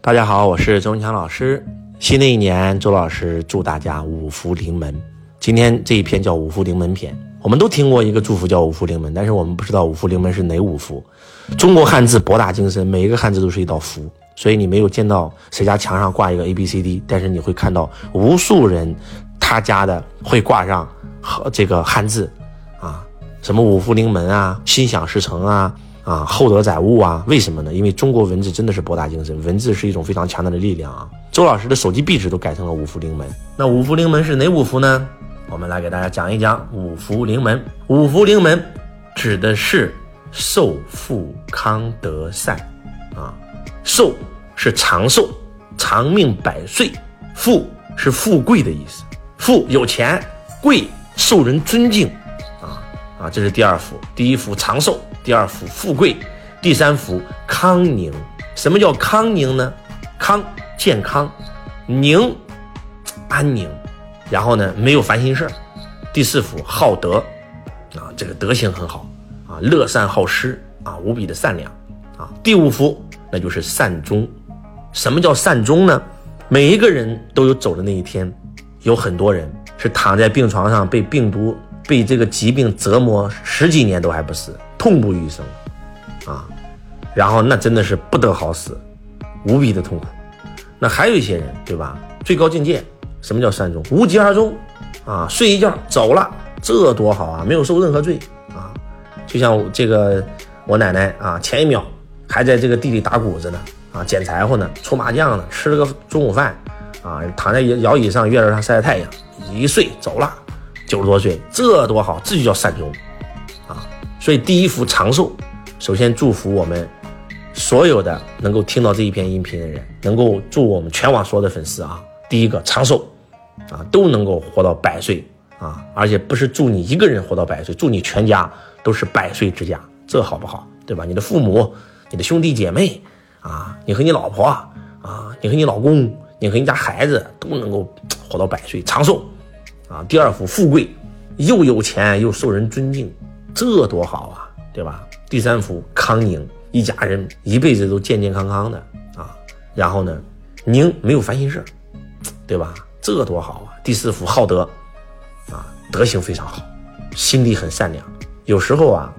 大家好，我是周文强老师。新的一年，周老师祝大家五福临门。今天这一篇叫五福临门篇。我们都听过一个祝福叫五福临门，但是我们不知道五福临门是哪五福。中国汉字博大精深，每一个汉字都是一道符，所以你没有见到谁家墙上挂一个 A B C D，但是你会看到无数人他家的会挂上和这个汉字啊，什么五福临门啊，心想事成啊。啊，厚德载物啊？为什么呢？因为中国文字真的是博大精深，文字是一种非常强大的力量啊。周老师的手机壁纸都改成了五福临门。那五福临门是哪五福呢？我们来给大家讲一讲五福临门。五福临门指的是寿、富、康、德、善啊。寿是长寿、长命百岁；富是富贵的意思，富有钱，贵受人尊敬啊，这是第二福。第一福长寿。第二福富贵，第三福康宁。什么叫康宁呢？康健康，宁安宁。然后呢，没有烦心事儿。第四福好德，啊，这个德行很好啊，乐善好施啊，无比的善良啊。第五福那就是善终。什么叫善终呢？每一个人都有走的那一天，有很多人是躺在病床上被病毒、被这个疾病折磨十几年都还不死。痛不欲生，啊，然后那真的是不得好死，无比的痛苦。那还有一些人，对吧？最高境界，什么叫善终？无疾而终，啊，睡一觉走了，这多好啊！没有受任何罪啊。就像这个我奶奶啊，前一秒还在这个地里打谷子呢，啊，捡柴火呢，搓麻将呢，吃了个中午饭，啊，躺在摇椅上月亮上晒晒太阳，一睡走了，九十多岁，这多好，这就叫善终。啊所以第一福长寿，首先祝福我们所有的能够听到这一篇音频的人，能够祝我们全网所有的粉丝啊，第一个长寿，啊都能够活到百岁啊，而且不是祝你一个人活到百岁，祝你全家都是百岁之家，这好不好？对吧？你的父母、你的兄弟姐妹啊，你和你老婆啊，你和你老公，你和你家孩子都能够活到百岁长寿啊。第二福富贵，又有钱又受人尊敬。这多好啊，对吧？第三福康宁，一家人一辈子都健健康康的啊。然后呢，宁没有烦心事对吧？这多好啊！第四福好德，啊，德行非常好，心地很善良。有时候啊，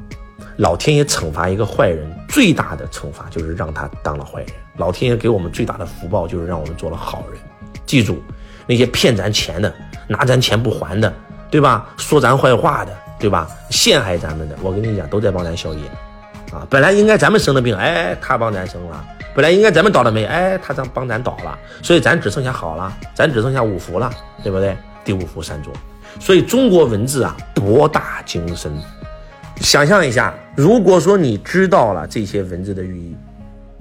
老天爷惩罚一个坏人，最大的惩罚就是让他当了坏人。老天爷给我们最大的福报就是让我们做了好人。记住，那些骗咱钱的，拿咱钱不还的，对吧？说咱坏话的。对吧？陷害咱们的，我跟你讲，都在帮咱消业，啊，本来应该咱们生的病，哎，他帮咱生了；本来应该咱们倒的霉，哎，他咱帮咱倒了。所以咱只剩下好了，咱只剩下五福了，对不对？第五福善终。所以中国文字啊，博大精深。想象一下，如果说你知道了这些文字的寓意，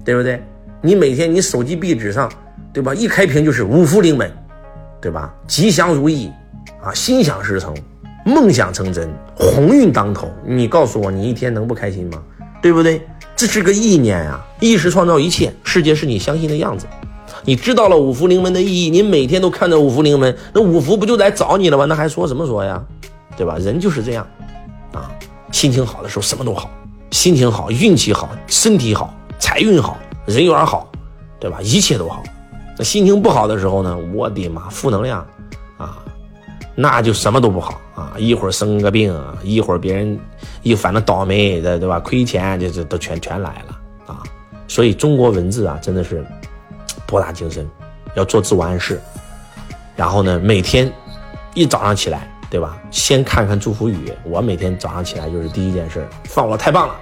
对不对？你每天你手机壁纸上，对吧？一开屏就是五福临门，对吧？吉祥如意，啊，心想事成。梦想成真，鸿运当头，你告诉我，你一天能不开心吗？对不对？这是个意念呀，意识创造一切，世界是你相信的样子。你知道了五福临门的意义，你每天都看着五福临门，那五福不就来找你了吗？那还说什么说呀？对吧？人就是这样，啊，心情好的时候什么都好，心情好，运气好，身体好，财运好，人缘好，对吧？一切都好。那心情不好的时候呢？我的妈，负能量，啊。那就什么都不好啊！一会儿生个病，一会儿别人一反正倒霉的，对吧？亏钱，这这都全全来了啊！所以中国文字啊，真的是博大精深，要做自我暗示。然后呢，每天一早上起来，对吧？先看看祝福语。我每天早上起来就是第一件事，放我太棒了，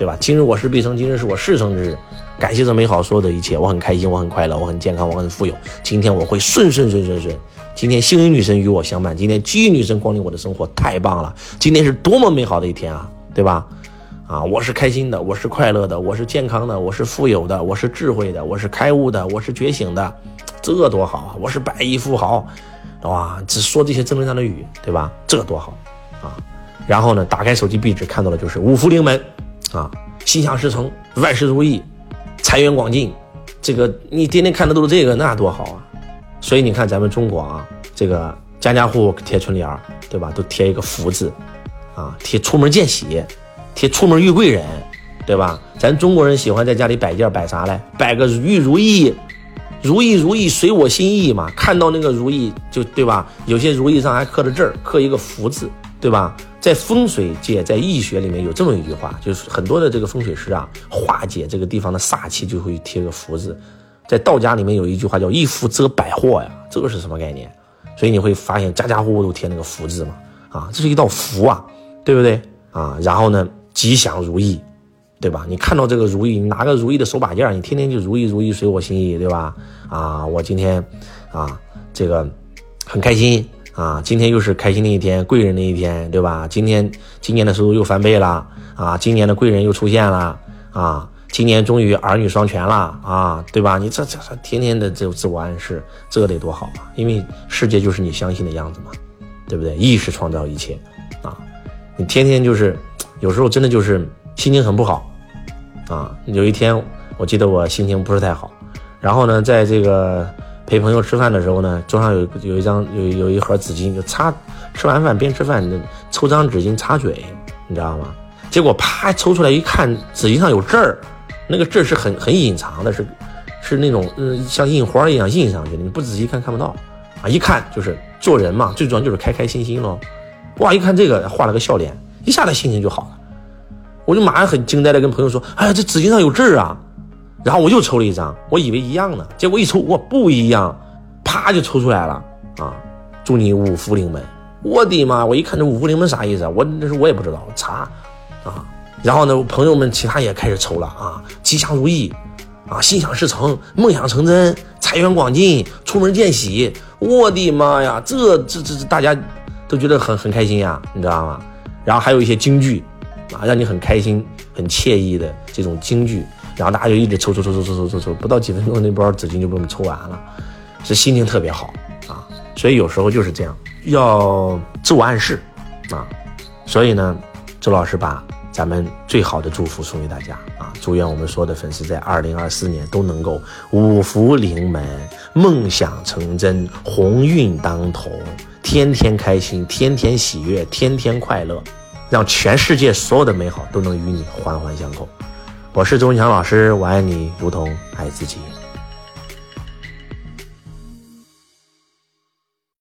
对吧？今日我是必成，今日是我事成之日，感谢这美好所有的一切，我很开心，我很快乐，我很健康，我很富有。今天我会顺顺顺顺顺。今天幸运女神与我相伴，今天机遇女神光临我的生活，太棒了！今天是多么美好的一天啊，对吧？啊，我是开心的，我是快乐的，我是健康的，我是富有的，我是智慧的，我是开悟的，我是觉醒的，这多好啊！我是百亿富豪，哇，只说这些正能量的语，对吧？这多好啊！然后呢，打开手机壁纸看到的就是五福临门，啊，心想事成，万事如意，财源广进，这个你天天看的都是这个，那多好啊！所以你看，咱们中国啊，这个家家户户贴春联儿，对吧？都贴一个福字，啊，贴出门见喜，贴出门遇贵人，对。吧？咱中国人喜欢在家里摆件，摆啥嘞？摆个如意如意，如意如意随我心意嘛。看到那个如意就对吧？有些如意上还刻着字儿，刻一个福字，对吧？在风水界，在易学里面有这么一句话，就是很多的这个风水师啊，化解这个地方的煞气就会贴个福字。在道家里面有一句话叫一福遮百祸呀，这个是什么概念？所以你会发现家家户户都贴那个福字嘛，啊，这是一道福啊，对不对啊？然后呢，吉祥如意，对吧？你看到这个如意，你拿个如意的手把件，你天天就如意如意随我心意，对吧？啊，我今天啊，这个很开心啊，今天又是开心的一天，贵人的一天，对吧？今天今年的收入又翻倍了啊，今年的贵人又出现了啊。今年终于儿女双全了啊，对吧？你这这这天天的这自我暗示，这得多好啊！因为世界就是你相信的样子嘛，对不对？意识创造一切啊！你天天就是有时候真的就是心情很不好啊。有一天我记得我心情不是太好，然后呢，在这个陪朋友吃饭的时候呢，桌上有有一张有有一盒纸巾，就擦吃完饭边吃饭抽张纸巾擦嘴，你知道吗？结果啪抽出来一看，纸巾上有字儿。那个字是很很隐藏的，是，是那种嗯像印花一样印上去的，你不仔细看看不到，啊，一看就是做人嘛，最重要就是开开心心喽。哇，一看这个画了个笑脸，一下子心情就好了。我就马上很惊呆的跟朋友说：“哎呀，这纸巾上有字啊！”然后我又抽了一张，我以为一样呢，结果一抽哇不一样，啪就抽出来了啊！祝你五福临门。我的妈！我一看这五福临门啥意思？我那时候我也不知道，查啊。然后呢，朋友们其他也开始抽了啊，吉祥如意，啊，心想事成，梦想成真，财源广进，出门见喜。我的妈呀，这这这，大家都觉得很很开心呀，你知道吗？然后还有一些京剧，啊，让你很开心、很惬意的这种京剧。然后大家就一直抽抽抽抽抽抽抽抽，不到几分钟，那包纸巾就被我们抽完了，是心情特别好啊。所以有时候就是这样，要自我暗示啊。所以呢，周老师把。咱们最好的祝福送给大家啊！祝愿我们所有的粉丝在二零二四年都能够五福临门、梦想成真、鸿运当头，天天开心，天天喜悦，天天快乐，让全世界所有的美好都能与你环环相扣。我是周文强老师，我爱你如同爱自己。